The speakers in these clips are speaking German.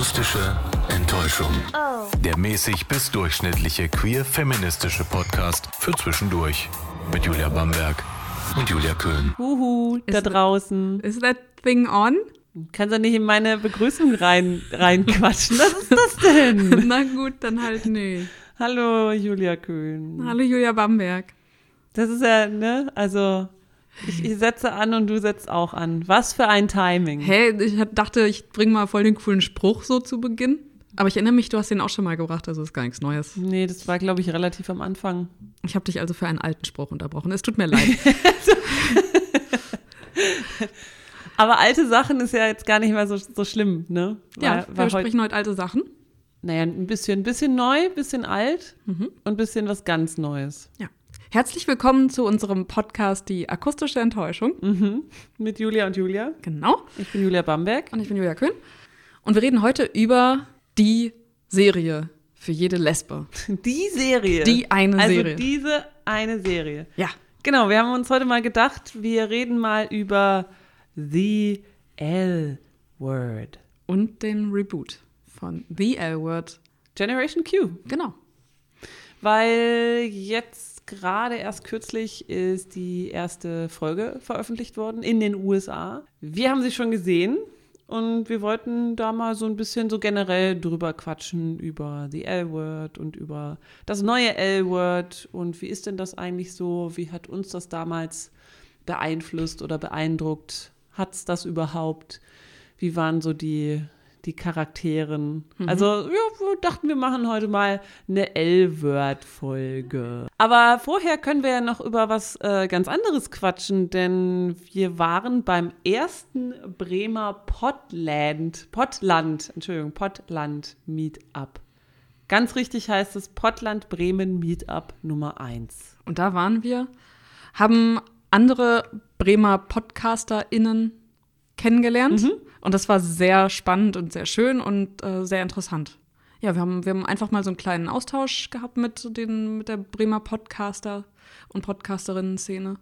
Akustische Enttäuschung. Der mäßig bis durchschnittliche queer-feministische Podcast für zwischendurch. Mit Julia Bamberg und Julia Köhn. Huhu, da Ist- draußen. Is that thing on? Kannst du nicht in meine Begrüßung rein, reinquatschen? Was ist das denn? Na gut, dann halt nee. Hallo, Julia Köhn. Hallo Julia Bamberg. Das ist ja, ne, also ich, ich setze an und du setzt auch an. Was für ein Timing. Hä, ich dachte, ich bringe mal voll den coolen Spruch so zu Beginn. Aber ich erinnere mich, du hast den auch schon mal gebracht, also ist gar nichts Neues. Nee, das war, glaube ich, relativ am Anfang. Ich habe dich also für einen alten Spruch unterbrochen. Es tut mir leid. Aber alte Sachen ist ja jetzt gar nicht mehr so, so schlimm, ne? ja, War- wir war heut- sprechen heute alte Sachen. Naja, ein bisschen, ein bisschen neu, ein bisschen alt Mhm. und ein bisschen was ganz Neues. Ja. Herzlich willkommen zu unserem Podcast Die akustische Enttäuschung. Mhm. Mit Julia und Julia. Genau. Ich bin Julia Bamberg. Und ich bin Julia Köhn. Und wir reden heute über die Serie für jede Lesbe. Die Serie. Die eine also Serie. diese eine Serie. Ja. Genau, wir haben uns heute mal gedacht, wir reden mal über The L-Word. Und den Reboot von The L-Word. Generation Q. Genau. Weil jetzt gerade erst kürzlich ist die erste Folge veröffentlicht worden in den USA. Wir haben sie schon gesehen und wir wollten da mal so ein bisschen so generell drüber quatschen über die L-Word und über das neue L-Word und wie ist denn das eigentlich so? Wie hat uns das damals beeinflusst oder beeindruckt? Hat es das überhaupt? Wie waren so die, die Charakteren? Also, ja, wir dachten, wir machen heute mal eine L-Word-Folge. Aber vorher können wir ja noch über was äh, ganz anderes quatschen, denn wir waren beim ersten Bremer Pottland, Pottland, Entschuldigung, Pottland Meetup. Ganz richtig heißt es Pottland Bremen Meetup Nummer 1. Und da waren wir, haben andere Bremer PodcasterInnen kennengelernt. Und das war sehr spannend und sehr schön und äh, sehr interessant. Ja, wir haben, wir haben einfach mal so einen kleinen Austausch gehabt mit, den, mit der Bremer Podcaster- und Podcasterinnen-Szene.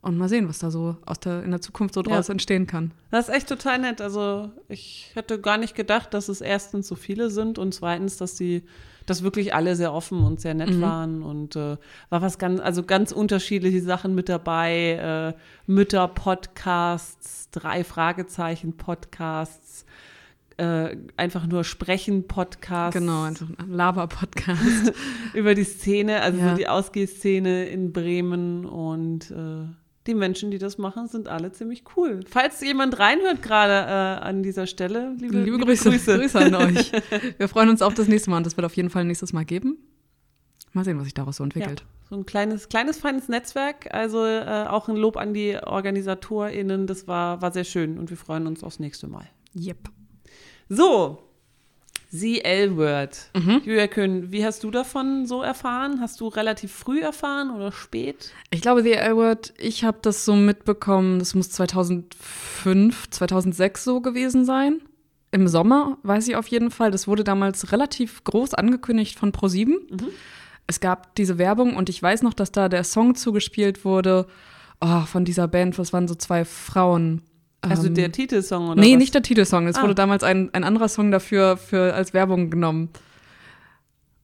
Und mal sehen, was da so aus der, in der Zukunft so draus Ja. entstehen kann. Das ist echt total nett. Also ich hätte gar nicht gedacht, dass es erstens so viele sind und zweitens, dass die, dass wirklich alle sehr offen und sehr nett waren und äh, war was ganz, also ganz unterschiedliche Sachen mit dabei. Äh, Mütter-Podcasts, drei Fragezeichen Podcasts, äh, einfach nur sprechen Podcasts. Genau, einfach ein Lava-Podcast. über die Szene, also Ja. so die Ausgehszene in Bremen und äh, die Menschen, die das machen, sind alle ziemlich cool. Falls jemand reinhört gerade äh, an dieser Stelle, liebe, Liebe Grüße, Grüße. an euch. Wir freuen uns auf das nächste Mal und das wird auf jeden Fall nächstes Mal geben. Mal sehen, was sich daraus so Ja, entwickelt. so ein kleines, kleines, feines Netzwerk. Also äh, auch ein Lob an die OrganisatorInnen. Das war, war sehr schön und wir freuen uns aufs nächste Mal. Yep. So, The L-Word. Mhm. Julia Köhn, wie hast du davon so erfahren? Hast du relativ früh erfahren oder spät? Ich glaube, The L-Word, ich habe das so mitbekommen, das muss 2005, 2006 so gewesen sein. Im Sommer, weiß ich auf jeden Fall. Das wurde damals relativ groß angekündigt von ProSieben. Es gab diese Werbung und ich weiß noch, dass da der Song zugespielt wurde oh, von dieser Band. Was waren so zwei Frauen? Also Ähm, der Titelsong oder nee, was? nicht der Titelsong. Es Ah. wurde damals ein, ein anderer Song dafür für, als Werbung genommen.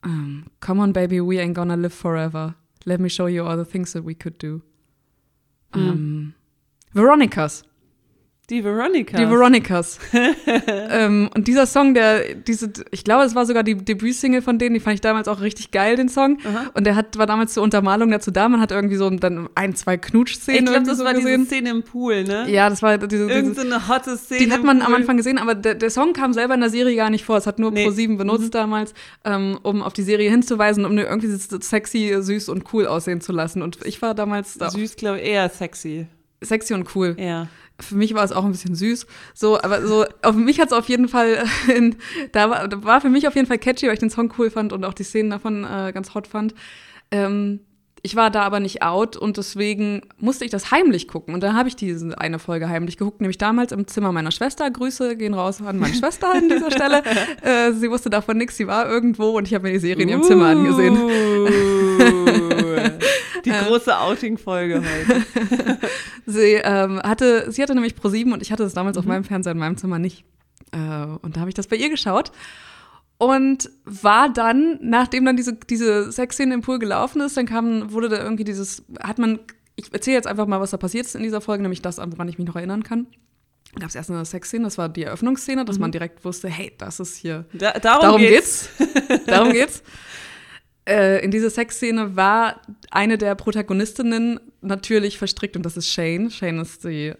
Ähm, Come on, baby, we ain't gonna live forever. Let me show you all the things that we could do. Hm. Ähm, Veronicas. Die Veronica. Die Veronicas. ähm, und dieser Song, der, diese, ich glaube, es war sogar die Debütsingle von denen, die fand ich damals auch richtig geil, den Song. Aha. Und der hat, war damals zur Untermalung dazu da. Man hat irgendwie so dann ein, zwei Knutschszenen Ich glaube, das so war gesehen. diese Szene im Pool, ne? ja, das war diese, diese Irgend so eine hotte Szene. die hat man am. Anfang gesehen, aber der, der Song kam selber in der Serie gar nicht vor. Es hat nur Nee. Mhm. Pro7 benutzt damals, ähm, um auf die Serie hinzuweisen, um irgendwie so sexy, süß und cool aussehen zu lassen. Und ich war damals da Süß, glaube ich, eher sexy. sexy und cool. Ja. Für mich war es auch ein bisschen süß. So, aber so, auf mich hat es auf jeden Fall, in, da, war, da war für mich auf jeden Fall catchy, weil ich den Song cool fand und auch die Szenen davon äh, ganz hot fand. Ähm, ich war da aber nicht out und deswegen musste ich das heimlich gucken. Und dann habe ich diese eine Folge heimlich geguckt, nämlich damals im Zimmer meiner Schwester. Grüße gehen raus an meine Schwester an dieser Stelle. Äh, sie wusste davon nichts, sie war irgendwo und ich habe mir die Serie in ihrem Zimmer angesehen. Uh, Die große Outing-Folge heute. Sie ähm, hatte, sie hatte nämlich Pro7 und ich hatte es damals auf meinem Fernseher in meinem Zimmer nicht. Äh, und da habe ich das bei ihr geschaut. Und war dann, nachdem dann diese, diese Sexszene im Pool gelaufen ist, dann kam, wurde da irgendwie dieses, hat man, ich erzähle jetzt einfach mal, was da passiert ist in dieser Folge, nämlich das, woran ich mich noch erinnern kann. Gab es erst eine Sexszene, das war die Eröffnungsszene, dass mhm. man direkt wusste, hey, das ist hier. Da, darum, darum, geht's. geht's. darum geht's. Äh, in dieser Sexszene war eine der Protagonistinnen natürlich verstrickt und das ist Shane. Shane ist die, äh,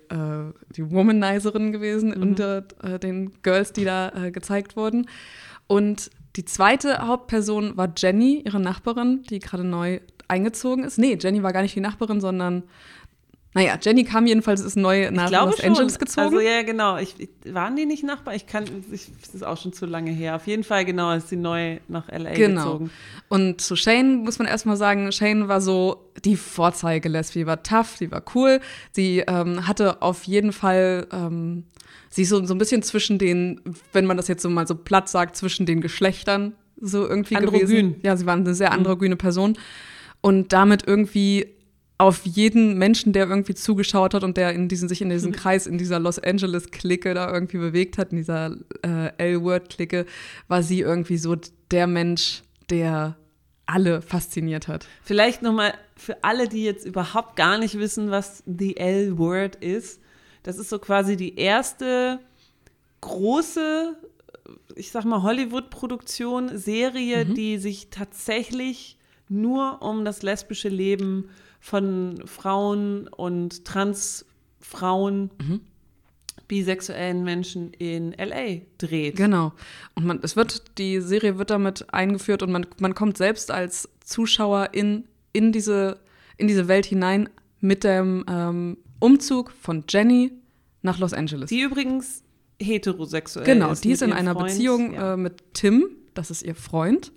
die Womanizerin gewesen mhm. unter äh, den Girls, die da äh, gezeigt wurden. Und die zweite Hauptperson war Jenny, ihre Nachbarin, die gerade neu eingezogen ist. Nee, Jenny war gar nicht die Nachbarin, sondern naja, Jenny kam jedenfalls, ist neu nach Los schon. Angeles gezogen. Also ja, genau. Ich, waren die nicht Nachbar? Ich kann, ich, das ist auch schon zu lange her. Auf jeden Fall, genau, ist sie neu nach LA genau. gezogen. Und zu Shane muss man erstmal sagen, Shane war so die Vorzeige-Lesbi, war tough, die war cool. Sie ähm, hatte auf jeden Fall, ähm, sie ist so, so ein bisschen zwischen den, wenn man das jetzt so mal so platt sagt, zwischen den Geschlechtern so irgendwie Androgyn. gewesen. Ja, sie war eine sehr mhm. androgyne Person. Und damit irgendwie auf jeden Menschen, der irgendwie zugeschaut hat und der in diesen, sich in diesem Kreis, in dieser Los Angeles-Clique da irgendwie bewegt hat, in dieser äh, L-Word-Clique, war sie irgendwie so der Mensch, der alle fasziniert hat. Vielleicht nochmal für alle, die jetzt überhaupt gar nicht wissen, was The L-Word ist. Das ist so quasi die erste große, ich sag mal, Hollywood-Produktion, Serie, mhm. die sich tatsächlich nur um das lesbische Leben von Frauen und Transfrauen, mhm. bisexuellen Menschen in LA dreht. Genau. Und man, es wird, die Serie wird damit eingeführt und man, man kommt selbst als Zuschauer in, in, diese, in diese Welt hinein mit dem ähm, Umzug von Jenny nach Los Angeles. Die übrigens heterosexuell genau, ist. Genau, die ist in einer Freund, Beziehung ja. äh, mit Tim, das ist ihr Freund.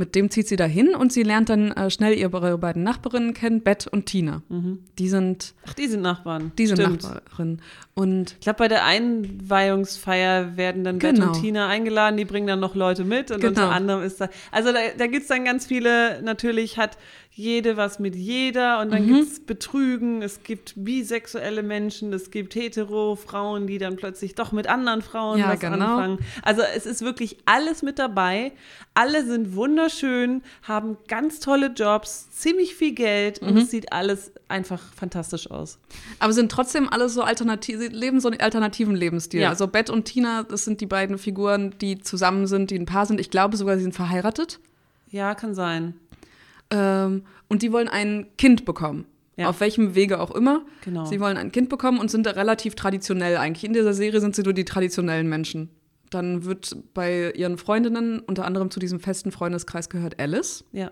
Mit dem zieht sie dahin und sie lernt dann äh, schnell ihre beiden Nachbarinnen kennen, Beth und Tina. Mhm. Die sind. Ach, die sind Nachbarn. Die sind Stimmt. Nachbarinnen. Und ich glaube, bei der Einweihungsfeier werden dann genau. Beth und Tina eingeladen, die bringen dann noch Leute mit und genau. unter anderem ist da. Also da, da gibt es dann ganz viele, natürlich hat jede was mit jeder und dann mhm. gibt es Betrügen, es gibt bisexuelle Menschen, es gibt hetero Frauen, die dann plötzlich doch mit anderen Frauen ja, was genau. anfangen. Also es ist wirklich alles mit dabei. Alle sind wunderschön, haben ganz tolle Jobs, ziemlich viel Geld mhm. und es sieht alles einfach fantastisch aus. Aber sind trotzdem alle so alternativ, sie leben so einen alternativen Lebensstil. Ja. Also Beth und Tina, das sind die beiden Figuren, die zusammen sind, die ein Paar sind. Ich glaube sogar, sie sind verheiratet. Ja, kann sein. Ähm, und die wollen ein Kind bekommen. Ja. Auf welchem Wege auch immer. Genau. Sie wollen ein Kind bekommen und sind da relativ traditionell eigentlich. In dieser Serie sind sie nur die traditionellen Menschen. Dann wird bei ihren Freundinnen unter anderem zu diesem festen Freundeskreis gehört Alice. Ja.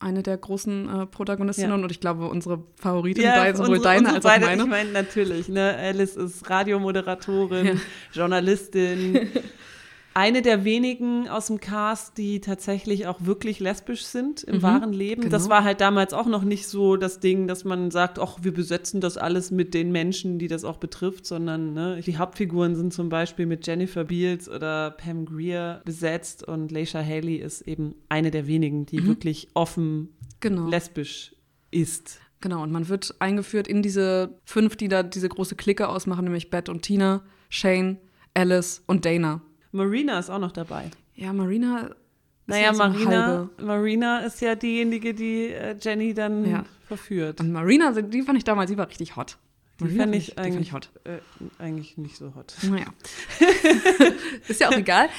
Eine der großen äh, Protagonistinnen ja. und ich glaube unsere Favoritin, ja, beide, sowohl unsere, deine unsere als auch meine. Ich meine natürlich, ne? Alice ist Radiomoderatorin, ja. Journalistin, eine der wenigen aus dem Cast, die tatsächlich auch wirklich lesbisch sind im mhm, wahren Leben. Genau. Das war halt damals auch noch nicht so das Ding, dass man sagt, ach, wir besetzen das alles mit den Menschen, die das auch betrifft, sondern ne, die Hauptfiguren sind zum Beispiel mit Jennifer Beals oder Pam Greer besetzt und Leisha Haley ist eben eine der wenigen, die mhm. wirklich offen genau. lesbisch ist. Genau, und man wird eingeführt in diese fünf, die da diese große Clique ausmachen, nämlich Beth und Tina, Shane, Alice und Dana. Marina ist auch noch dabei. Ja, Marina. Naja, so Marina, Marina ist ja diejenige, die äh, Jenny dann ja. verführt. Und Marina, die fand ich damals, die war richtig hot. Die Marina fand ich, eigentlich, fand ich hot. Äh, eigentlich nicht so hot. Naja. ist ja auch egal.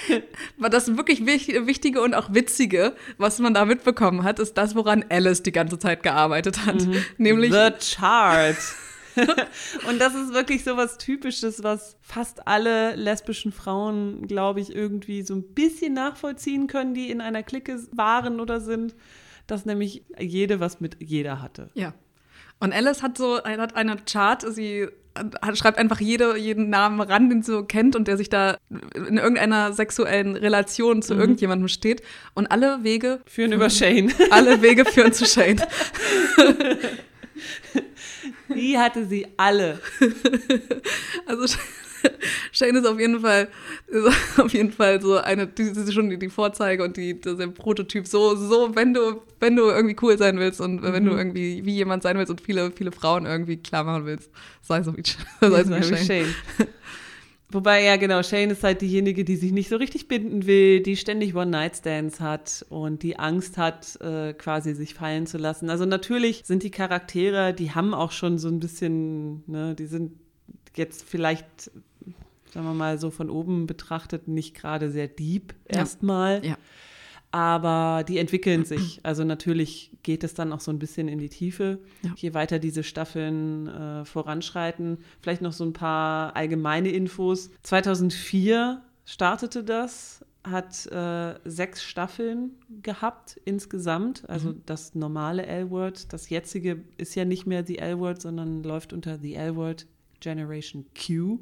Aber das wirklich Wichtige und auch Witzige, was man da mitbekommen hat, ist das, woran Alice die ganze Zeit gearbeitet hat. Mhm. Nämlich. The Chart. und das ist wirklich so was Typisches, was fast alle lesbischen Frauen, glaube ich, irgendwie so ein bisschen nachvollziehen können, die in einer Clique waren oder sind, dass nämlich jede was mit jeder hatte. Ja. Und Alice hat so hat eine Chart, sie hat, schreibt einfach jede, jeden Namen ran, den sie so kennt und der sich da in irgendeiner sexuellen Relation zu mhm. irgendjemandem steht. Und alle Wege führen über Shane. Alle Wege führen zu Shane. Die hatte sie alle. Also Shane ist auf jeden Fall, ist auf jeden Fall so eine, die ist schon die, Vorzeige und die, der Prototyp. So, so, wenn du, wenn du irgendwie cool sein willst und mhm. wenn du mhm. irgendwie wie jemand sein willst und viele, viele Frauen irgendwie klar machen willst, sei so wie, sei so wie Shane. Shane. Wobei, ja, genau, Shane ist halt diejenige, die sich nicht so richtig binden will, die ständig One-Night-Stands hat und die Angst hat, äh, quasi sich fallen zu lassen. Also natürlich sind die Charaktere, die haben auch schon so ein bisschen, ne, die sind jetzt vielleicht, sagen wir mal, so von oben betrachtet nicht gerade sehr deep erstmal. Ja. Aber die entwickeln sich. Also natürlich geht es dann auch so ein bisschen in die Tiefe, Ja. je weiter diese Staffeln äh, voranschreiten. Vielleicht noch so ein paar allgemeine Infos. 2004 startete das, hat äh, sechs Staffeln gehabt insgesamt. Also das normale L-Word. Das jetzige ist ja nicht mehr die L-Word, sondern läuft unter The L-Word Generation Q.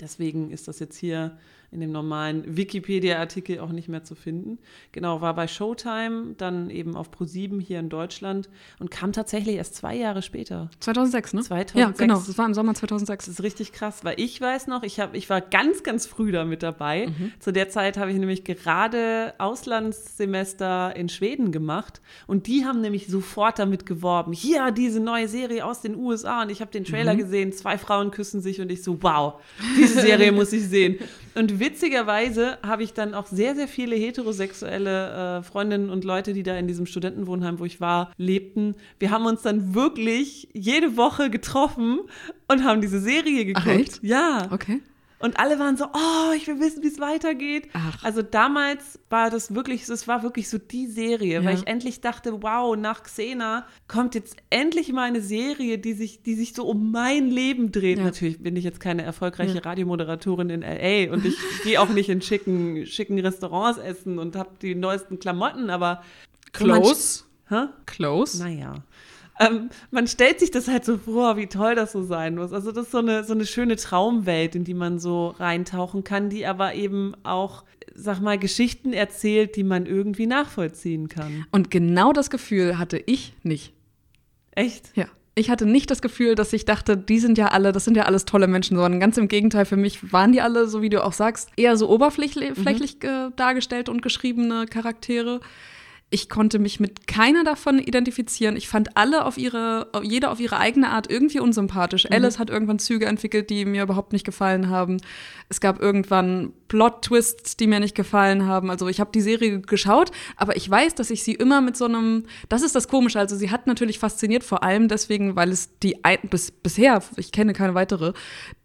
Deswegen ist das jetzt hier in dem normalen Wikipedia-Artikel auch nicht mehr zu finden. Genau, war bei Showtime, dann eben auf Pro7 hier in Deutschland und kam tatsächlich erst zwei Jahre später. 2006, ne? 2006. Ja, genau. Das war im Sommer 2006. Das ist richtig krass, weil ich weiß noch, ich, hab, ich war ganz, ganz früh da mit dabei. Zu der Zeit habe ich nämlich gerade Auslandssemester in Schweden gemacht und die haben nämlich sofort damit geworben, hier diese neue Serie aus den USA und ich habe den Trailer gesehen, zwei Frauen küssen sich und ich so, wow, diese Serie muss ich sehen. Und witzigerweise habe ich dann auch sehr, sehr viele heterosexuelle äh, Freundinnen und Leute, die da in diesem Studentenwohnheim, wo ich war, lebten. Wir haben uns dann wirklich jede Woche getroffen und haben diese Serie geguckt. Ach? Ja. Okay. Und alle waren so, oh, ich will wissen, wie es weitergeht. Ach. Also damals war das wirklich, es war wirklich so die Serie, Ja. weil ich endlich dachte, wow, nach Xena kommt jetzt endlich mal eine Serie, die sich, die sich so um mein Leben dreht. Ja. Natürlich bin ich jetzt keine erfolgreiche Ja. Radiomoderatorin in LA und ich gehe auch nicht in schicken, schicken Restaurants essen und habe die neuesten Klamotten, aber Close. Hä? Close. Naja. Ähm, man stellt sich das halt so vor, wie toll das so sein muss. Also das ist so eine, so eine schöne Traumwelt, in die man so reintauchen kann, die aber eben auch, sag mal, Geschichten erzählt, die man irgendwie nachvollziehen kann. Und genau das Gefühl hatte ich nicht. Echt? Ja. Ich hatte nicht das Gefühl, dass ich dachte, die sind ja alle, das sind ja alles tolle Menschen, sondern ganz im Gegenteil, für mich waren die alle, so wie du auch sagst, eher so oberflächlich flächlich, äh, dargestellt und geschriebene Charaktere. Ich konnte mich mit keiner davon identifizieren. Ich fand alle auf ihre, jeder auf ihre eigene Art irgendwie unsympathisch. Alice hat irgendwann Züge entwickelt, die mir überhaupt nicht gefallen haben. Es gab irgendwann Plot-Twists, die mir nicht gefallen haben. Also ich habe die Serie geschaut, aber ich weiß, dass ich sie immer mit so einem, das ist das Komische, also sie hat natürlich fasziniert, vor allem deswegen, weil es die, ein, bis, bisher, ich kenne keine weitere,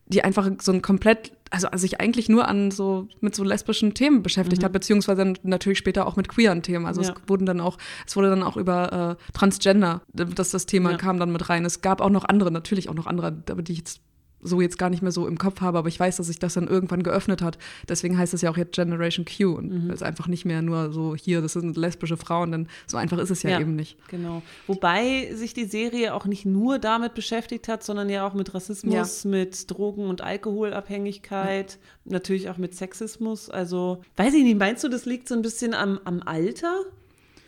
die einfach so ein komplett, also, sich eigentlich nur an so, mit so lesbischen Themen beschäftigt hat, beziehungsweise natürlich später auch mit queeren Themen. Also Ja. es wurden dann auch, es wurde dann auch über äh, Transgender, dass das Thema Ja. kam dann mit rein. Es gab auch noch andere, natürlich auch noch andere, aber die ich jetzt so jetzt gar nicht mehr so im Kopf habe, aber ich weiß, dass sich das dann irgendwann geöffnet hat. Deswegen heißt es ja auch jetzt Generation Q und Mhm. es ist einfach nicht mehr nur so hier, das sind lesbische Frauen, denn so einfach ist es ja, eben nicht. Genau. Wobei sich die Serie auch nicht nur damit beschäftigt hat, sondern ja auch mit Rassismus, mit Drogen- und Alkoholabhängigkeit, natürlich auch mit Sexismus. Also, weiß ich nicht, meinst du, das liegt so ein bisschen am, am Alter?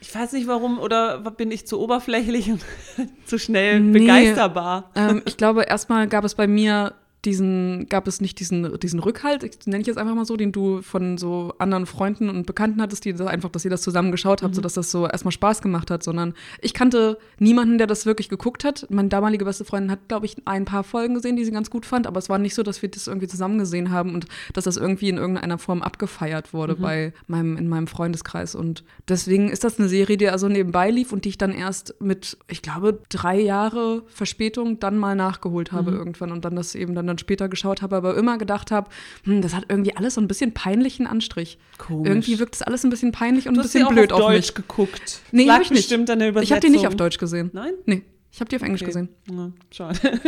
Ich weiß nicht warum, oder bin ich zu oberflächlich und zu schnell Nee. begeisterbar? ähm, ich glaube, erstmal gab es bei mir diesen, gab es nicht diesen, diesen Rückhalt, nenne ich jetzt einfach mal so, den du von so anderen Freunden und Bekannten hattest, die das einfach, dass ihr das zusammen geschaut habt, sodass das so erstmal Spaß gemacht hat, sondern ich kannte niemanden, der das wirklich geguckt hat. Meine damalige beste Freundin hat, glaube ich, ein paar Folgen gesehen, die sie ganz gut fand, aber es war nicht so, dass wir das irgendwie zusammen gesehen haben und dass das irgendwie in irgendeiner Form abgefeiert wurde bei meinem, in meinem Freundeskreis. Und deswegen ist das eine Serie, die also nebenbei lief und die ich dann erst mit, ich glaube, drei Jahre Verspätung dann mal nachgeholt habe irgendwann und dann das eben dann, dann später geschaut habe, aber immer gedacht habe, hm, das hat irgendwie alles so ein bisschen peinlichen Anstrich. Komisch. Irgendwie wirkt es alles ein bisschen peinlich und Du ein bisschen blöd auf auf, Deutsch mich. geguckt. Nee, Lag hab ich nicht. bestimmt an der Übersetzung. Ich habe die nicht auf Deutsch gesehen. Nein? Nee, ich habe die auf Englisch Okay. gesehen. Ja, schade.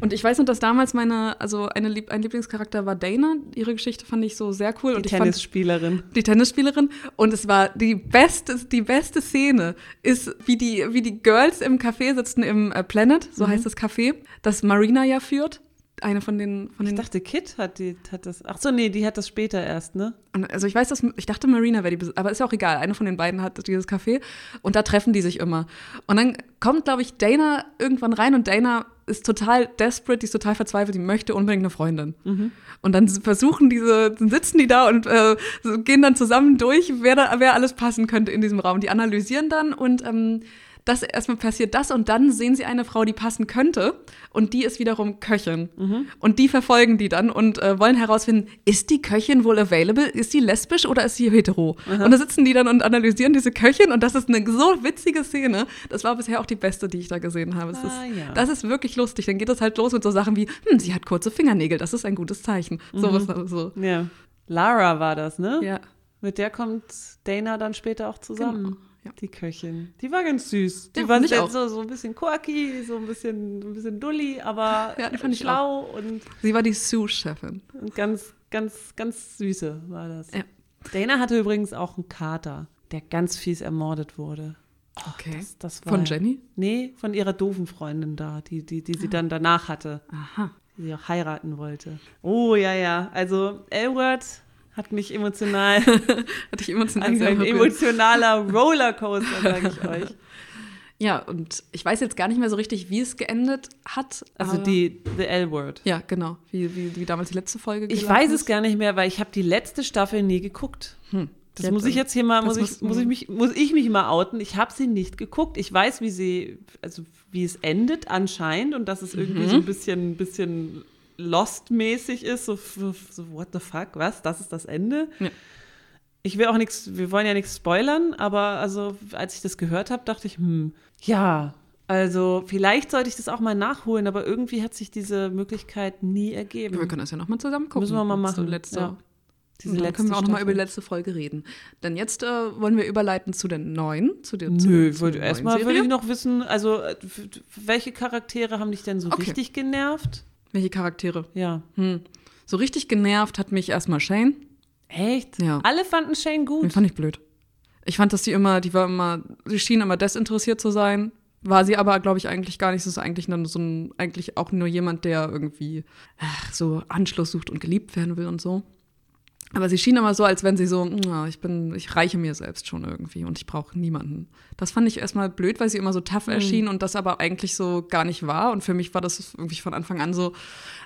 Und ich weiß noch, dass damals meine, also eine Lieb ein Lieblingscharakter war Dana. Ihre Geschichte fand ich so sehr cool. Die und Tennisspielerin. die Tennisspielerin und es war die beste die beste Szene ist wie die wie die Girls im Café sitzen im äh, Planet so heißt das Café das Marina ja führt eine von den von Ich den dachte, Kit hat, die, hat das. Ach so, nee, die hat das später erst, ne? Also ich weiß, dass ich dachte Marina wäre die, aber ist ja auch egal. Eine von den beiden hat dieses Café und da treffen die sich immer. Und dann kommt, glaube ich, Dana irgendwann rein und Dana ist total desperate, die ist total verzweifelt, die möchte unbedingt eine Freundin. Und dann versuchen diese, dann sitzen die da und äh, gehen dann zusammen durch, wer, da, wer alles passen könnte in diesem Raum. Die analysieren dann und ähm, das erstmal passiert das und dann sehen sie eine Frau, die passen könnte und die ist wiederum Köchin. Mhm. Und die verfolgen die dann und äh, wollen herausfinden, ist die Köchin wohl available? Ist sie lesbisch oder ist sie hetero? Mhm. Und da sitzen die dann und analysieren diese Köchin und das ist eine so witzige Szene. Das war bisher auch die beste, die ich da gesehen habe. Ah, ist, ja. Das ist wirklich lustig. Dann geht es halt los mit so Sachen wie, hm, sie hat kurze Fingernägel, das ist ein gutes Zeichen. Mhm. So was so. Ja. Lara war das, ne? Ja. Mit der kommt Dana dann später auch zusammen. Genau. Ja. Die Köchin. Die war ganz süß. Die ja, war auch. So, so ein bisschen quirky, so ein bisschen, ein bisschen dulli, aber ja, die schlau und. Sie war die Sous-Chefin. Und ganz, ganz, ganz süße war das. Ja. Dana hatte übrigens auch einen Kater, der ganz fies ermordet wurde. Oh, okay. Das, das von Jenny? Nee, von ihrer doofen Freundin da, die, die, die sie ah. dann danach hatte. Aha. Die sie auch heiraten wollte. Oh, ja, ja. Also, Elwood hat mich emotional. hat dich emotional also ein emotionaler Rollercoaster, sage ich euch. Ja, und ich weiß jetzt gar nicht mehr so richtig, wie es geendet hat. Also die The L-Word. Ja, genau. Wie, wie, wie damals die letzte Folge Ich weiß ist. es gar nicht mehr, weil ich habe die letzte Staffel nie geguckt. Hm. Das jetzt, muss ich jetzt hier mal, muss ich, muss, ich mich, muss ich mich mal outen. Ich habe sie nicht geguckt. Ich weiß, wie sie, also wie es endet anscheinend und dass es irgendwie mhm. so ein bisschen, bisschen Lost-mäßig ist, so, so, what the fuck, was? Das ist das Ende? Ja. Ich will auch nichts, wir wollen ja nichts spoilern, aber also als ich das gehört habe, dachte ich, hm, ja, also vielleicht sollte ich das auch mal nachholen, aber irgendwie hat sich diese Möglichkeit nie ergeben. Wir können das ja nochmal zusammen gucken. Müssen wir mal machen. Letzte, ja. Diese dann können wir auch nochmal über die letzte Folge reden. Denn jetzt äh, wollen wir überleiten zu den neuen, zu den Nö, zu, zu erstmal würde ich noch wissen, also welche Charaktere haben dich denn so okay. richtig genervt? Welche Charaktere? Ja. Hm. So richtig genervt hat mich erstmal Shane. Echt? Ja. Alle fanden Shane gut. Den fand ich blöd. Ich fand, dass sie immer, die war immer, sie schien immer desinteressiert zu sein. War sie aber, glaube ich, eigentlich gar nicht. Sie ist eigentlich dann so ein, eigentlich auch nur jemand, der irgendwie ach, so Anschluss sucht und geliebt werden will und so. Aber sie schien immer so, als wenn sie so, ja, ich bin, ich reiche mir selbst schon irgendwie und ich brauche niemanden. Das fand ich erstmal blöd, weil sie immer so tough mhm. erschien mhm. und das aber eigentlich so gar nicht war. Und für mich war das irgendwie von Anfang an so,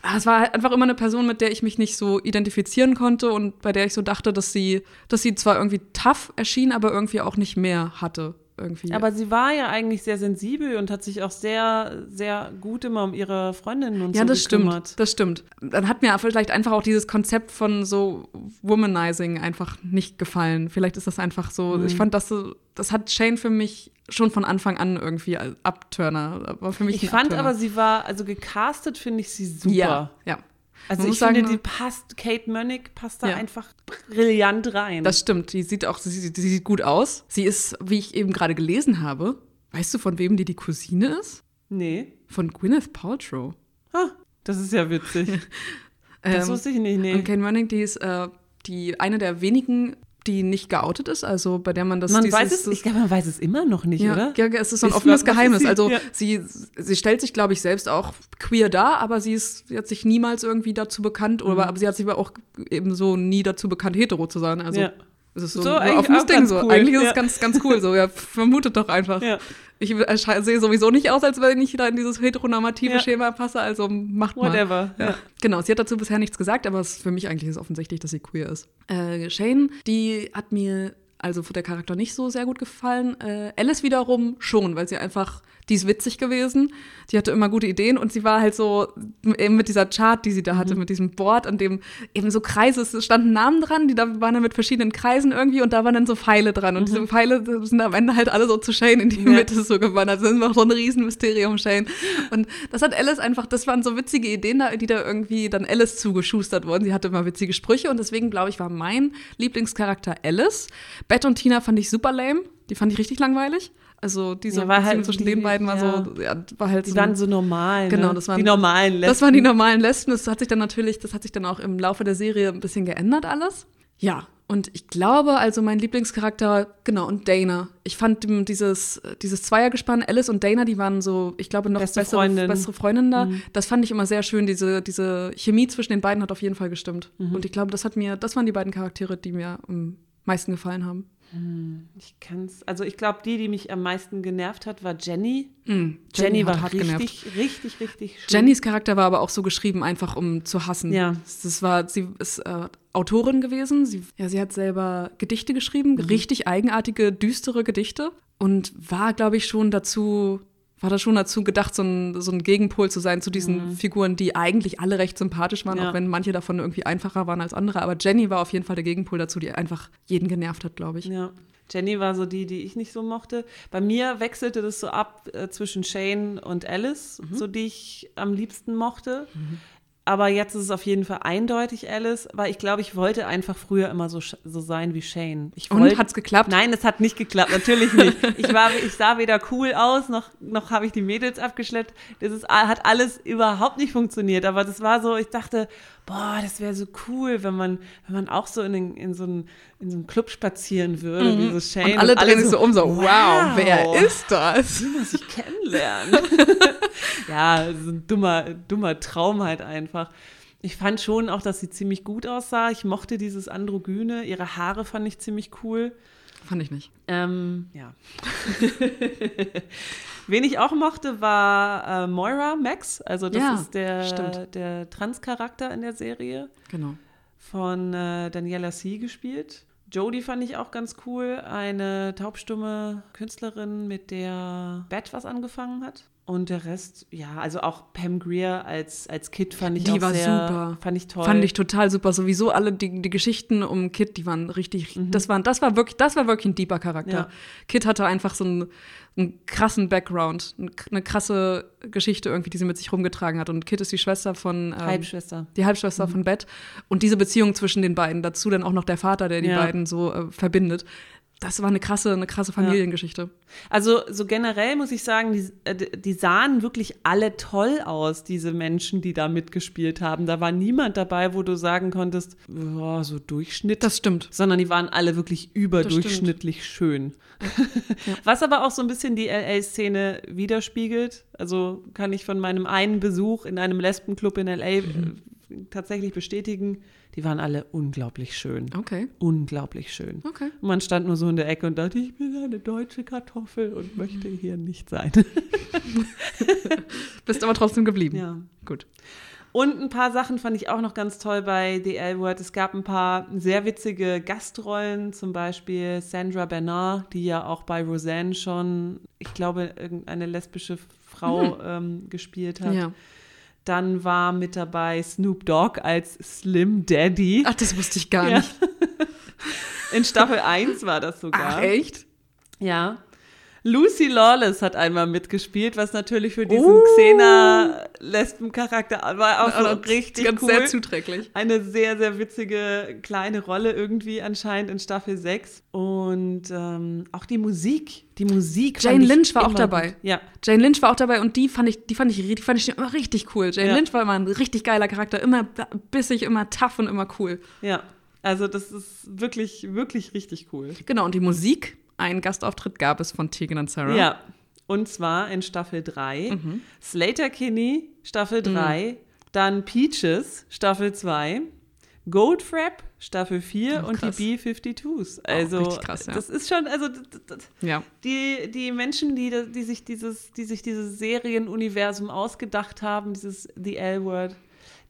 ah, es war halt einfach immer eine Person, mit der ich mich nicht so identifizieren konnte und bei der ich so dachte, dass sie, dass sie zwar irgendwie tough erschien, aber irgendwie auch nicht mehr hatte irgendwie. Aber sie war ja eigentlich sehr sensibel und hat sich auch sehr, sehr gut immer um ihre Freundinnen und ja, so das gekümmert. stimmt, das stimmt. Dann hat mir vielleicht einfach auch dieses Konzept von so Womanizing einfach nicht gefallen. Vielleicht ist das einfach so, mhm. ich fand das so, das hat Shane für mich schon von Anfang an irgendwie als Abturner. War für mich ich fand Abturner. aber, sie war, also gecastet finde ich sie super. Ja, ja. Also ich finde, die passt, Kate Mönnig passt da ja. einfach brillant rein. Das stimmt, die sieht auch, sie, sie sieht gut aus. Sie ist, wie ich eben gerade gelesen habe, weißt du, von wem die die Cousine ist? Nee. Von Gwyneth Paltrow. Ah, das ist ja witzig. das ähm, wusste ich nicht, nee. Und Kate Mönnig, die ist äh, die eine der wenigen die nicht geoutet ist, also bei der man das. Man dieses, weiß es, ich glaube, man weiß es immer noch nicht, ja, oder? Ja, es ist so ein ich offenes glaub, Geheimnis. Also ja. sie, sie stellt sich, glaube ich, selbst auch queer dar, aber sie ist, sie hat sich niemals irgendwie dazu bekannt, mhm. oder, aber sie hat sich aber auch eben so nie dazu bekannt, hetero zu sein. Also ja. Es ist so, so ein offenes Ding. So. Cool. Eigentlich ist es ganz, ganz cool. So, ja, vermutet doch einfach. Ja. Ich sehe sowieso nicht aus, als wenn ich da in dieses heteronormative ja. Schema passe, also macht mal. Whatever. Genau, sie hat dazu bisher nichts gesagt, aber es, für mich eigentlich ist offensichtlich, dass sie queer ist. Äh, Shane, die hat mir also der Charakter nicht so sehr gut gefallen. Äh, Alice wiederum schon, weil sie einfach die ist witzig gewesen. Die hatte immer gute Ideen und sie war halt so eben mit dieser Chart, die sie da hatte, mhm. mit diesem Board, an dem eben so Kreise, es standen Namen dran, die da waren dann mit verschiedenen Kreisen irgendwie und da waren dann so Pfeile dran. Und mhm. diese Pfeile sind am Ende halt alle so zu Shane in die ja. Mitte so gewandert. Das ist noch so ein Riesenmysterium, Shane. Und das hat Alice einfach, das waren so witzige Ideen, die da irgendwie dann Alice zugeschustert wurden. Sie hatte immer witzige Sprüche und deswegen, glaube ich, war mein Lieblingscharakter Alice. Beth und Tina fand ich super lame. Die fand ich richtig langweilig. Also diese ja, war halt zwischen die, den beiden war ja. so, ja, war halt die so, waren so normal. Ne? Genau, das waren die normalen Lesben. Das waren die normalen Lesben. Das hat sich dann natürlich, das hat sich dann auch im Laufe der Serie ein bisschen geändert alles. Ja, und ich glaube, also mein Lieblingscharakter, genau, und Dana. Ich fand dieses, dieses Zweiergespann, Alice und Dana, die waren so, ich glaube, noch beste bessere, Freundin. bessere Freundinnen da. Mhm. Das fand ich immer sehr schön. Diese, diese Chemie zwischen den beiden hat auf jeden Fall gestimmt. Mhm. Und ich glaube, das hat mir, das waren die beiden Charaktere, die mir am meisten gefallen haben. Hm, ich kann's. Also ich glaube, die, die mich am meisten genervt hat, war Jenny. Mm, Jenny, Jenny war hart richtig, genervt. richtig, richtig schlimm. Jennys Charakter war aber auch so geschrieben, einfach um zu hassen. Ja. Das war, sie ist äh, Autorin gewesen. Sie, ja, sie hat selber Gedichte geschrieben, Mhm. richtig eigenartige, düstere Gedichte. Und war, glaube ich, schon dazu, war da schon dazu gedacht, so ein, so ein Gegenpol zu sein zu diesen Figuren, die eigentlich alle recht sympathisch waren, Mhm. Ja. auch wenn manche davon irgendwie einfacher waren als andere. Aber Jenny war auf jeden Fall der Gegenpol dazu, die einfach jeden genervt hat, glaube ich. Ja. Jenny war so die, die ich nicht so mochte. Bei mir wechselte das so ab äh, zwischen Shane und Alice, Mhm. so die ich am liebsten mochte. Aber jetzt ist es auf jeden Fall eindeutig Alice, weil ich glaube, ich wollte einfach früher immer so, so sein wie Shane. Ich Und wollte- hat's geklappt? Nein, es hat nicht geklappt, natürlich nicht. Ich, war, ich sah weder cool aus, noch, noch habe ich die Mädels abgeschleppt. Das ist, hat alles überhaupt nicht funktioniert. Aber das war so, ich dachte, boah, das wäre so cool, wenn man, wenn man auch so in, den, in, so einen, in so einen Club spazieren würde, wie so Shane. Mhm. Und alle drehen sich so um, so, wow, wer ist das? Die muss ich kennenlernen. ja, so ein dummer, dummer Traum halt einfach. Ich fand schon auch, dass sie ziemlich gut aussah. Ich mochte dieses Androgyne. Ihre Haare fand ich ziemlich cool. Fand ich nicht. Ähm, ja. Wen ich auch mochte, war äh, Moira Max. Also das Ja, ist der, stimmt. der Trans-Charakter in der Serie Genau. von äh, Daniela C. gespielt. Jodie fand ich auch ganz cool. Eine taubstumme Künstlerin, mit der Beth was angefangen hat. Und der Rest, ja, also auch Pam Greer als, als Kid fand ich Die auch war sehr, super. fand ich toll. Fand ich total super. Sowieso alle die, die Geschichten um Kit, die waren richtig, das waren, das war wirklich, das war wirklich ein deeper Charakter. Mhm. Ja. Kit hatte einfach so einen, einen krassen Background, ein- eine krasse Geschichte irgendwie, die sie mit sich rumgetragen hat. Und Kit ist die Schwester von ähm, Halbschwester. die Halbschwester Mhm. von Beth. Und diese Beziehung zwischen den beiden, dazu dann auch noch der Vater, der die Ja. beiden so äh, verbindet. Das war eine krasse, eine krasse Familiengeschichte. Also so generell muss ich sagen, die, äh, die sahen wirklich alle toll aus, diese Menschen, die da mitgespielt haben. Da war niemand dabei, wo du sagen konntest, ja, so Durchschnitt. Das stimmt. sondern die waren alle wirklich überdurchschnittlich schön. Was aber auch so ein bisschen die LA-Szene widerspiegelt. Also kann ich von meinem einen Besuch in einem Lesbenclub in LA äh, tatsächlich bestätigen, die waren alle unglaublich schön. Okay. Unglaublich schön. Okay. Und man stand nur so in der Ecke und dachte, ich bin eine deutsche Kartoffel und möchte hier nicht sein. Bist aber trotzdem geblieben. ja. Gut. Und ein paar Sachen fand ich auch noch ganz toll bei The L-Word. Es gab ein paar sehr witzige Gastrollen, zum Beispiel Sandra Bernard, die ja auch bei Roseanne schon, ich glaube, irgendeine lesbische Frau ähm, gespielt hat. Ja. Dann war mit dabei Snoop Dogg als Slim Daddy. Ach, das wusste ich gar Ja. nicht. In Staffel 1 war das sogar. Ach, echt? Ja. Lucy Lawless hat einmal mitgespielt, was natürlich für diesen Oh. Xena-Lesben-Charakter war auch so Also, richtig ganz cool. sehr zuträglich. Eine sehr, sehr witzige kleine Rolle irgendwie anscheinend in Staffel 6. Und ähm, auch die Musik. Die Musik. Jane Lynch war auch dabei. Gut. Ja. Jane Lynch war auch dabei und die fand ich, die fand ich, die fand ich immer richtig cool. Jane Ja. Lynch war immer ein richtig geiler Charakter, immer bissig, immer tough und immer cool. Ja. Also das ist wirklich, wirklich richtig cool. Genau, und die Musik, einen Gastauftritt gab es von Tegan und Sarah. Ja. Und zwar in Staffel 3. Mhm. Slater Kinney, Staffel 3. Dann Peaches, Staffel 2. Goldfrapp, Staffel 4 Oh, und die B-52s. Also, richtig krass, ja. das ist schon, also, Ja. die, die Menschen, die, die, sich dieses, die sich dieses Serienuniversum ausgedacht haben, dieses The L-Word,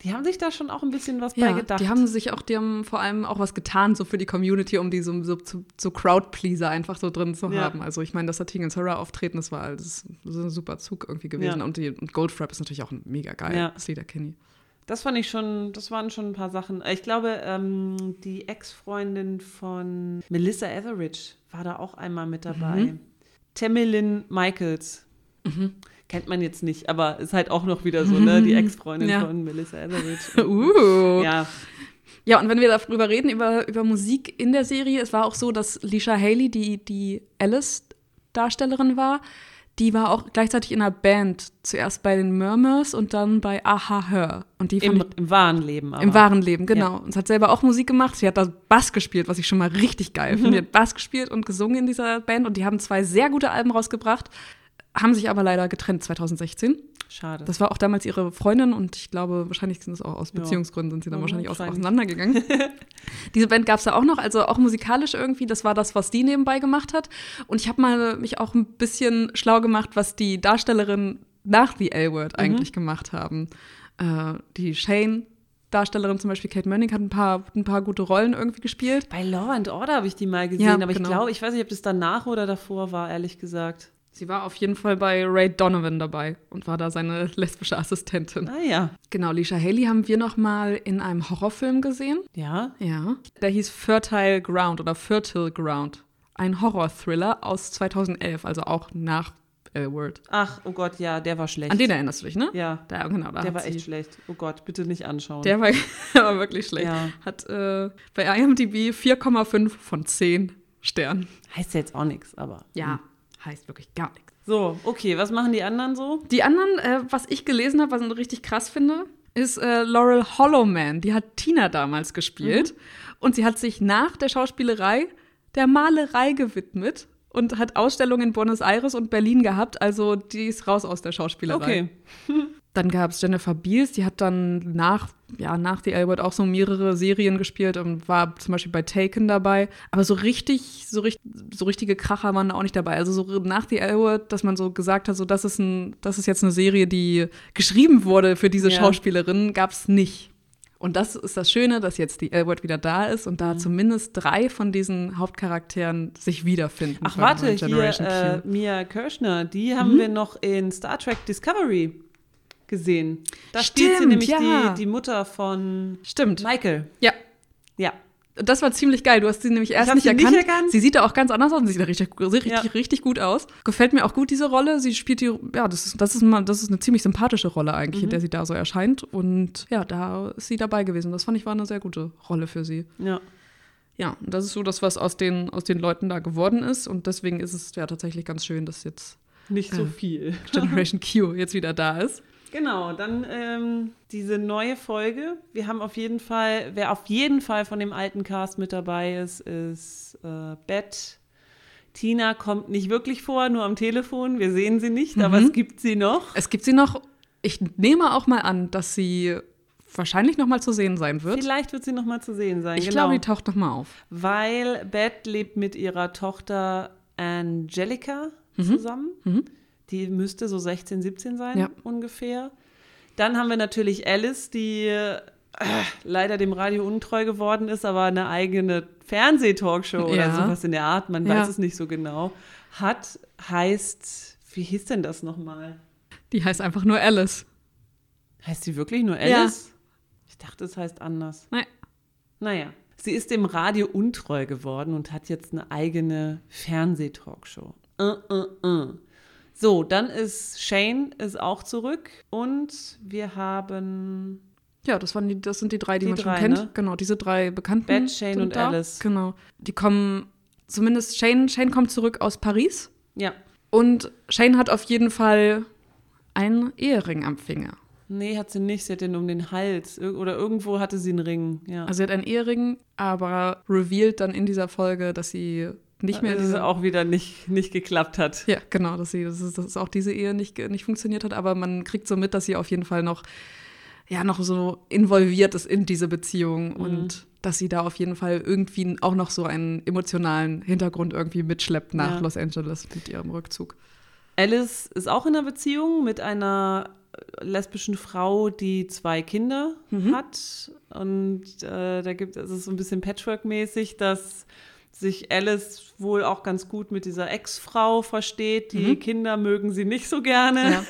die haben sich da schon auch ein bisschen was bei Ja, gedacht. die haben sich auch, die haben vor allem auch was getan, so für die Community, um die so, so, so, so Crowdpleaser einfach so drin zu Ja. haben. Also ich meine, dass da Tegan Sarah auftreten, das war das ist so ein super Zug irgendwie gewesen. Ja. Und, die, und Goldfrapp ist natürlich auch ein mega geil, Ja. Sleater Kinney. Das fand ich schon, das waren schon ein paar Sachen. Ich glaube, ähm, die Ex-Freundin von Melissa Etheridge war da auch einmal mit dabei. Mhm. Tamilyn Michaels. Kennt man jetzt nicht, aber ist halt auch noch wieder so, ne? Die Ex-Freundin Ja. von Melissa Etheridge. Uh. ja, Ja, und wenn wir darüber reden, über, über Musik in der Serie, es war auch so, dass Lisha Haley, die, die Alice-Darstellerin war, die war auch gleichzeitig in einer Band. Zuerst bei den Murmurs und dann bei Aha Her. Und die im, ich, im wahren Leben aber. im wahren Leben, genau. Ja. Und sie hat selber auch Musik gemacht. Sie hat da Bass gespielt, was ich schon mal richtig geil finde. Sie hat Bass gespielt und gesungen in dieser Band und die haben zwei sehr gute Alben rausgebracht. Haben sich aber leider getrennt 2016. Schade. Das war auch damals ihre Freundin und ich glaube, wahrscheinlich sind es auch aus Beziehungsgründen, sind sie dann ja, wahrscheinlich, wahrscheinlich. Auch auseinandergegangen. Diese Band gab es ja auch noch, also auch musikalisch irgendwie. Das war das, was die nebenbei gemacht hat. Und ich habe mal mich auch ein bisschen schlau gemacht, was die Darstellerin nach The L-Word mhm. eigentlich gemacht haben. Äh, die Shane Darstellerin, zum Beispiel Kate Manning, hat ein paar, ein paar gute Rollen irgendwie gespielt. Bei Law and Order habe ich die mal gesehen, ja, aber genau. ich glaube, ich weiß nicht, ob das danach oder davor war, ehrlich gesagt. Sie war auf jeden Fall bei Ray Donovan dabei und war da seine lesbische Assistentin. Ah ja. Genau, Lisha Haley haben wir noch mal in einem Horrorfilm gesehen. Ja? Ja. Der hieß Fertile Ground oder Fertile Ground. Ein Horror-Thriller aus 2011, also auch nach L-Word. Ach, oh Gott, ja, der war schlecht. An den erinnerst du dich, ne? Ja. Da, genau, da der war echt schlecht. Oh Gott, bitte nicht anschauen. Der war, war wirklich schlecht. Ja. Hat äh, bei IMDb 4,5 von 10 Sternen. Heißt ja jetzt auch nichts, aber. Ja. Hm heißt wirklich gar nichts. So, okay, was machen die anderen so? Die anderen, äh, was ich gelesen habe, was ich richtig krass finde, ist äh, Laurel Hollowman. Die hat Tina damals gespielt. Mhm. Und sie hat sich nach der Schauspielerei der Malerei gewidmet und hat Ausstellungen in Buenos Aires und Berlin gehabt. Also die ist raus aus der Schauspielerei. Okay. Dann gab es Jennifer Beals, die hat dann nach, ja, nach The L-Word auch so mehrere Serien gespielt und war zum Beispiel bei Taken dabei. Aber so richtig, so, richtig, so richtige Kracher waren da auch nicht dabei. Also so nach The L-Word, dass man so gesagt hat, so das ist, ein, das ist jetzt eine Serie, die geschrieben wurde für diese ja. Schauspielerin, gab es nicht. Und das ist das Schöne, dass jetzt die L-Word wieder da ist und da mhm. zumindest drei von diesen Hauptcharakteren sich wiederfinden. Ach warte, hier äh, Mia Kirschner, die haben mhm. wir noch in Star Trek Discovery gesehen. Da Stimmt, spielt sie nämlich ja. die, die Mutter von Stimmt. Michael. Ja. Ja. Das war ziemlich geil. Du hast sie nämlich erst nicht, erkannt. nicht erkannt. Sie sieht da auch ganz anders aus sie sieht richtig, richtig, ja. richtig gut aus. Gefällt mir auch gut, diese Rolle. Sie spielt die, ja, das ist, das ist, mal, das ist eine ziemlich sympathische Rolle eigentlich, mhm. in der sie da so erscheint. Und ja, da ist sie dabei gewesen. Das fand ich war eine sehr gute Rolle für sie. Ja. Ja, und das ist so das, was aus den, aus den Leuten da geworden ist. Und deswegen ist es ja tatsächlich ganz schön, dass jetzt nicht so äh, viel Generation Q jetzt wieder da ist. Genau, dann ähm, diese neue Folge. Wir haben auf jeden Fall, wer auf jeden Fall von dem alten Cast mit dabei ist, ist äh, Beth. Tina kommt nicht wirklich vor, nur am Telefon. Wir sehen sie nicht, mhm. aber es gibt sie noch. Es gibt sie noch. Ich nehme auch mal an, dass sie wahrscheinlich noch mal zu sehen sein wird. Vielleicht wird sie noch mal zu sehen sein. Ich genau. glaube, die taucht noch mal auf. Weil Beth lebt mit ihrer Tochter Angelica mhm. zusammen. Mhm. Die müsste so 16, 17 sein ja. ungefähr. Dann haben wir natürlich Alice, die äh, leider dem Radio untreu geworden ist, aber eine eigene Fernsehtalkshow ja. oder sowas in der Art, man ja. weiß es nicht so genau, hat, heißt, wie hieß denn das nochmal? Die heißt einfach nur Alice. Heißt sie wirklich nur Alice? Ja. Ich dachte, es heißt anders. Nein. Naja. Sie ist dem Radio untreu geworden und hat jetzt eine eigene Fernsehtalkshow. Uh, uh, uh. So, dann ist Shane ist auch zurück und wir haben ja, das waren die, das sind die drei, die, die man drei, schon kennt. Ne? Genau, diese drei bekannten. Beth, Shane und da. Alice. Genau. Die kommen, zumindest Shane, Shane kommt zurück aus Paris. Ja. Und Shane hat auf jeden Fall einen Ehering am Finger. Nee, hat sie nicht. Sie hat den um den Hals. Oder irgendwo hatte sie einen Ring. Ja. Also sie hat einen Ehering, aber revealed dann in dieser Folge, dass sie nicht mehr. Dass es auch wieder nicht, nicht geklappt hat. Ja, genau, dass, sie, dass, es, dass auch diese Ehe nicht, nicht funktioniert hat, aber man kriegt so mit, dass sie auf jeden Fall noch, ja, noch so involviert ist in diese Beziehung mhm. und dass sie da auf jeden Fall irgendwie auch noch so einen emotionalen Hintergrund irgendwie mitschleppt nach ja. Los Angeles mit ihrem Rückzug. Alice ist auch in einer Beziehung mit einer lesbischen Frau, die zwei Kinder mhm. hat. Und äh, da gibt es so ein bisschen Patchwork-mäßig, dass sich Alice wohl auch ganz gut mit dieser Ex-Frau versteht. Die mhm. Kinder mögen sie nicht so gerne. Ja.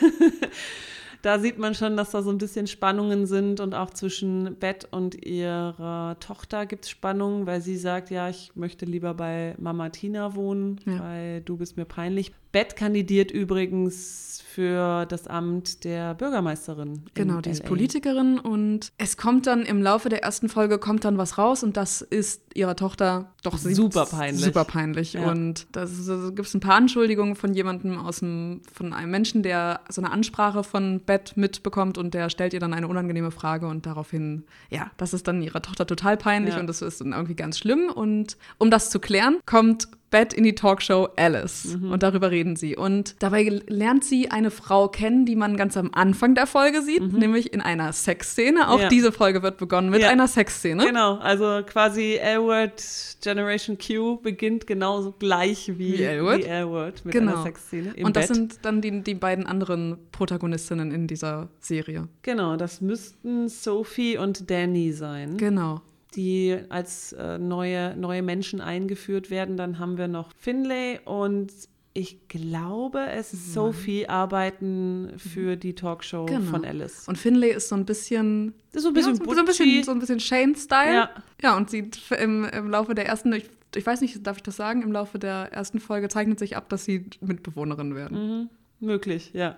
da sieht man schon, dass da so ein bisschen Spannungen sind und auch zwischen Beth und ihrer Tochter gibt es Spannungen, weil sie sagt, ja, ich möchte lieber bei Mama Tina wohnen, ja. weil du bist mir peinlich. Beth kandidiert übrigens für das Amt der Bürgermeisterin. Genau, die ist Politikerin und es kommt dann im Laufe der ersten Folge kommt dann was raus und das ist ihrer Tochter doch super peinlich. Super peinlich. Ja. Und da gibt es ein paar Anschuldigungen von jemandem aus dem, von einem Menschen, der so eine Ansprache von Beth mitbekommt und der stellt ihr dann eine unangenehme Frage und daraufhin, ja, das ist dann ihrer Tochter total peinlich ja. und das ist dann irgendwie ganz schlimm. Und um das zu klären, kommt Bett in die Talkshow Alice. Mhm. Und darüber reden sie. Und dabei lernt sie eine Frau kennen, die man ganz am Anfang der Folge sieht, mhm. nämlich in einer Sexszene. Auch ja. diese Folge wird begonnen mit ja. einer Sexszene. Genau, also quasi L-Word Generation Q beginnt genauso gleich wie, wie L-Word mit genau. einer Sexszene. Und das Bett. sind dann die, die beiden anderen Protagonistinnen in dieser Serie. Genau, das müssten Sophie und Danny sein. Genau die als äh, neue, neue Menschen eingeführt werden. Dann haben wir noch Finlay und ich glaube, es ist Sophie arbeiten für die Talkshow genau. von Alice. Und Finlay ist so ein bisschen so ein bisschen, ja, so, so, ein bisschen, so ein bisschen Shane-Style. Ja. ja, und sie im, im Laufe der ersten, ich, ich weiß nicht, darf ich das sagen, im Laufe der ersten Folge zeichnet sich ab, dass sie Mitbewohnerin werden. Mhm. Möglich, ja.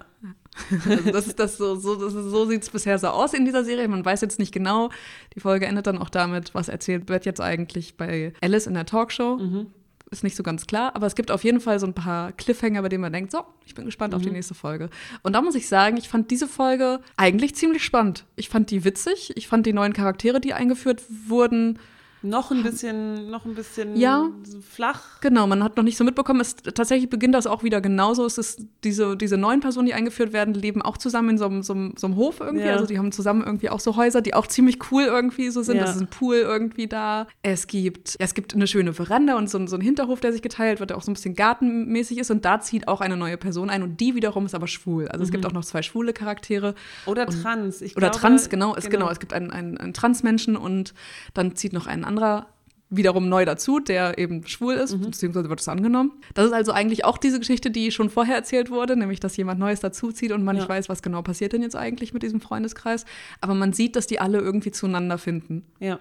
Also das ist das so, so, so sieht es bisher so aus in dieser Serie. Man weiß jetzt nicht genau. Die Folge endet dann auch damit, was erzählt wird jetzt eigentlich bei Alice in der Talkshow. Mhm. Ist nicht so ganz klar, aber es gibt auf jeden Fall so ein paar Cliffhanger, bei denen man denkt, so, ich bin gespannt mhm. auf die mhm. nächste Folge. Und da muss ich sagen, ich fand diese Folge eigentlich ziemlich spannend. Ich fand die witzig, ich fand die neuen Charaktere, die eingeführt wurden, noch ein bisschen, noch ein bisschen ja, flach. Genau, man hat noch nicht so mitbekommen. Es, tatsächlich beginnt das auch wieder genauso. Es ist diese, diese neuen Personen, die eingeführt werden, leben auch zusammen in so einem, so so einem Hof irgendwie. Ja. Also die haben zusammen irgendwie auch so Häuser, die auch ziemlich cool irgendwie so sind. Ja. Es ist ein Pool irgendwie da. Es gibt, es gibt eine schöne Veranda und so, so einen Hinterhof, der sich geteilt wird, der auch so ein bisschen gartenmäßig ist. Und da zieht auch eine neue Person ein und die wiederum ist aber schwul. Also mhm. es gibt mhm. auch noch zwei schwule Charaktere. Oder und, trans. Ich oder glaube, trans, genau. Es, genau. genau. Es gibt einen, einen, einen Transmenschen und dann zieht noch ein anderer wiederum neu dazu, der eben schwul ist, mhm. beziehungsweise wird es angenommen. Das ist also eigentlich auch diese Geschichte, die schon vorher erzählt wurde, nämlich, dass jemand Neues dazuzieht und man ja. nicht weiß, was genau passiert denn jetzt eigentlich mit diesem Freundeskreis. Aber man sieht, dass die alle irgendwie zueinander finden. Ja.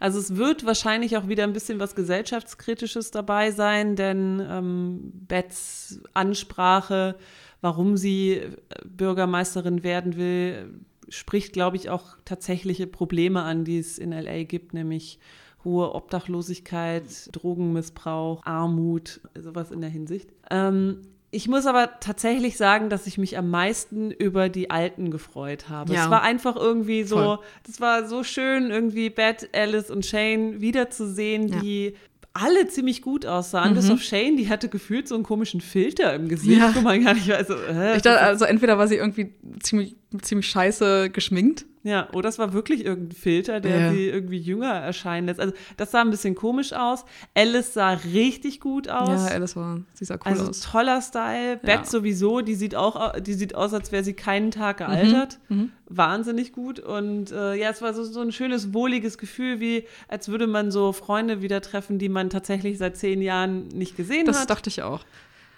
Also es wird wahrscheinlich auch wieder ein bisschen was gesellschaftskritisches dabei sein, denn ähm, Bets Ansprache, warum sie äh, Bürgermeisterin werden will, spricht, glaube ich, auch tatsächliche Probleme an, die es in LA gibt, nämlich hohe Obdachlosigkeit, Drogenmissbrauch, Armut, sowas in der Hinsicht. Ähm, ich muss aber tatsächlich sagen, dass ich mich am meisten über die Alten gefreut habe. Ja. Es war einfach irgendwie so, Voll. das war so schön, irgendwie Beth, Alice und Shane wiederzusehen, ja. die alle ziemlich gut aussahen. Mhm. Bis auf Shane, die hatte gefühlt so einen komischen Filter im Gesicht, ja. wo man gar nicht weiß. So, äh, ich dachte, also entweder war sie irgendwie ziemlich, ziemlich scheiße geschminkt ja, oder es war wirklich irgendein Filter, der ja. sie irgendwie jünger erscheinen lässt. Also das sah ein bisschen komisch aus. Alice sah richtig gut aus. Ja, Alice war, sie sah cool also, aus. toller Style. Ja. Beth sowieso, die sieht auch, die sieht aus, als wäre sie keinen Tag gealtert. Mhm. Mhm. Wahnsinnig gut. Und äh, ja, es war so, so ein schönes, wohliges Gefühl, wie als würde man so Freunde wieder treffen, die man tatsächlich seit zehn Jahren nicht gesehen das hat. Das dachte ich auch.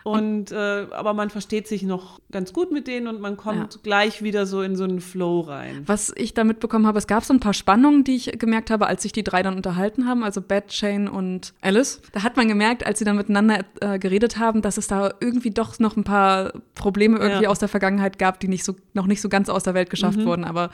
Und äh, aber man versteht sich noch ganz gut mit denen und man kommt ja. gleich wieder so in so einen Flow rein. Was ich da mitbekommen habe, es gab so ein paar Spannungen, die ich gemerkt habe, als sich die drei dann unterhalten haben, also Beth, Shane und Alice. Da hat man gemerkt, als sie dann miteinander äh, geredet haben, dass es da irgendwie doch noch ein paar Probleme irgendwie ja. aus der Vergangenheit gab, die nicht so, noch nicht so ganz aus der Welt geschafft mhm. wurden. Aber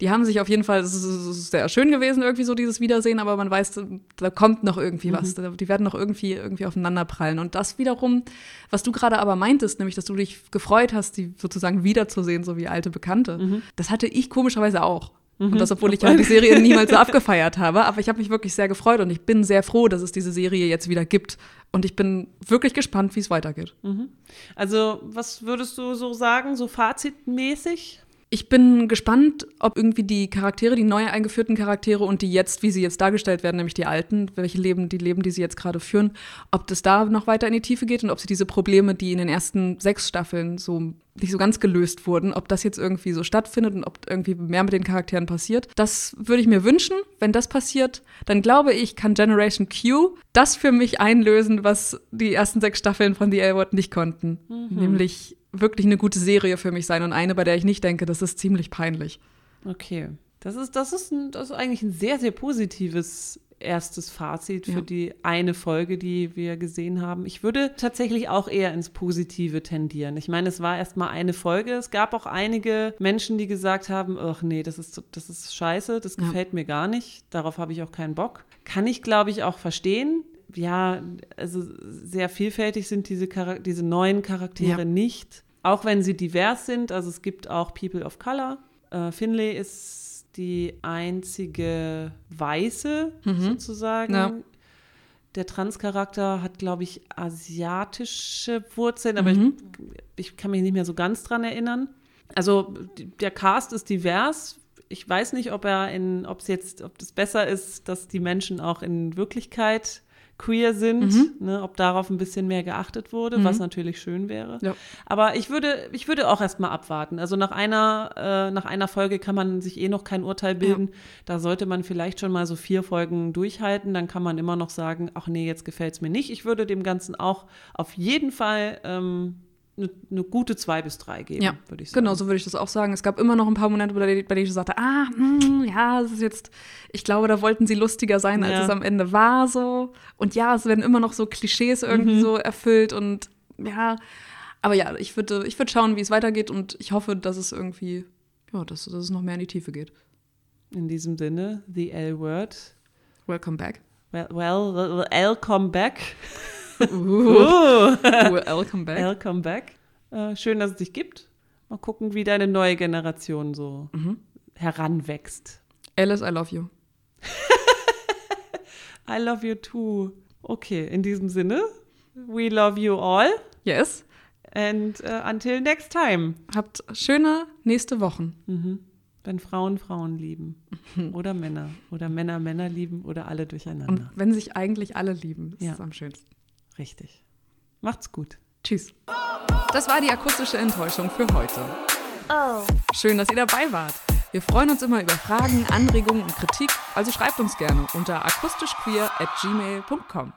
die haben sich auf jeden Fall, es ist sehr schön gewesen, irgendwie so dieses Wiedersehen, aber man weiß, da kommt noch irgendwie mhm. was. Die werden noch irgendwie, irgendwie aufeinander prallen. Und das wiederum, was du gerade aber meintest, nämlich, dass du dich gefreut hast, die sozusagen wiederzusehen, so wie alte Bekannte, mhm. das hatte ich komischerweise auch. Und mhm. das, obwohl ich ja die Serie niemals so abgefeiert habe. Aber ich habe mich wirklich sehr gefreut und ich bin sehr froh, dass es diese Serie jetzt wieder gibt. Und ich bin wirklich gespannt, wie es weitergeht. Mhm. Also, was würdest du so sagen, so fazitmäßig? Ich bin gespannt, ob irgendwie die Charaktere, die neu eingeführten Charaktere und die jetzt, wie sie jetzt dargestellt werden, nämlich die alten, welche Leben, die Leben, die sie jetzt gerade führen, ob das da noch weiter in die Tiefe geht und ob sie diese Probleme, die in den ersten sechs Staffeln so nicht so ganz gelöst wurden, ob das jetzt irgendwie so stattfindet und ob irgendwie mehr mit den Charakteren passiert. Das würde ich mir wünschen. Wenn das passiert, dann glaube ich, kann Generation Q das für mich einlösen, was die ersten sechs Staffeln von The L-Word nicht konnten. Mhm. Nämlich wirklich eine gute Serie für mich sein und eine, bei der ich nicht denke, das ist ziemlich peinlich. Okay. Das ist, das ist, ein, das ist eigentlich ein sehr, sehr positives erstes Fazit für ja. die eine Folge, die wir gesehen haben. Ich würde tatsächlich auch eher ins Positive tendieren. Ich meine, es war erst mal eine Folge. Es gab auch einige Menschen, die gesagt haben, ach nee, das ist, das ist scheiße, das gefällt ja. mir gar nicht, darauf habe ich auch keinen Bock. Kann ich, glaube ich, auch verstehen ja, also sehr vielfältig sind diese, Char diese neuen Charaktere ja. nicht. Auch wenn sie divers sind, also es gibt auch People of Color. Äh, Finlay ist die einzige Weiße mhm. sozusagen. Ja. Der Transcharakter hat, glaube ich, asiatische Wurzeln, aber mhm. ich, ich kann mich nicht mehr so ganz dran erinnern. Also der Cast ist divers. Ich weiß nicht, ob er in, ob es jetzt, ob das besser ist, dass die Menschen auch in Wirklichkeit queer sind, mhm. ne, ob darauf ein bisschen mehr geachtet wurde, mhm. was natürlich schön wäre. Ja. Aber ich würde, ich würde auch erstmal abwarten. Also nach einer, äh, nach einer Folge kann man sich eh noch kein Urteil bilden. Ja. Da sollte man vielleicht schon mal so vier Folgen durchhalten. Dann kann man immer noch sagen, ach nee, jetzt gefällt es mir nicht. Ich würde dem Ganzen auch auf jeden Fall ähm, eine, eine, gute zwei bis drei geben, ja, würde ich sagen. Genau, so würde ich das auch sagen. Es gab immer noch ein paar Momente, bei denen, ich sagte, ah, mh, hm, ja, es ist jetzt, ich glaube, da wollten sie lustiger sein, als ja. es am Ende war so. Und ja, es werden immer noch so Klischees irgendwie mhm. so erfüllt und ja, aber ja, ich würde ich würd schauen, wie es weitergeht und ich hoffe, dass es irgendwie, ja, dass, dass es noch mehr in die Tiefe geht. In diesem Sinne, the L-Word. Welcome back. Well, well, welcome back. Uh. welcome back. Welcome back. Äh, schön, dass es dich gibt. Mal gucken, wie deine neue Generation so mhm. heranwächst. Alice, I love you. I love you too. Okay, in diesem Sinne, we love you all. Yes. And uh, until next time. Habt schöne nächste Wochen. Mhm. Wenn Frauen Frauen lieben. Oder Männer. Oder Männer Männer lieben oder alle durcheinander. Und wenn sich eigentlich alle lieben, ist ja. es am schönsten. Richtig. Macht's gut. Tschüss. Das war die akustische Enttäuschung für heute. Oh. Schön, dass ihr dabei wart. Wir freuen uns immer über Fragen, Anregungen und Kritik, also schreibt uns gerne unter akustischqueer at gmail.com.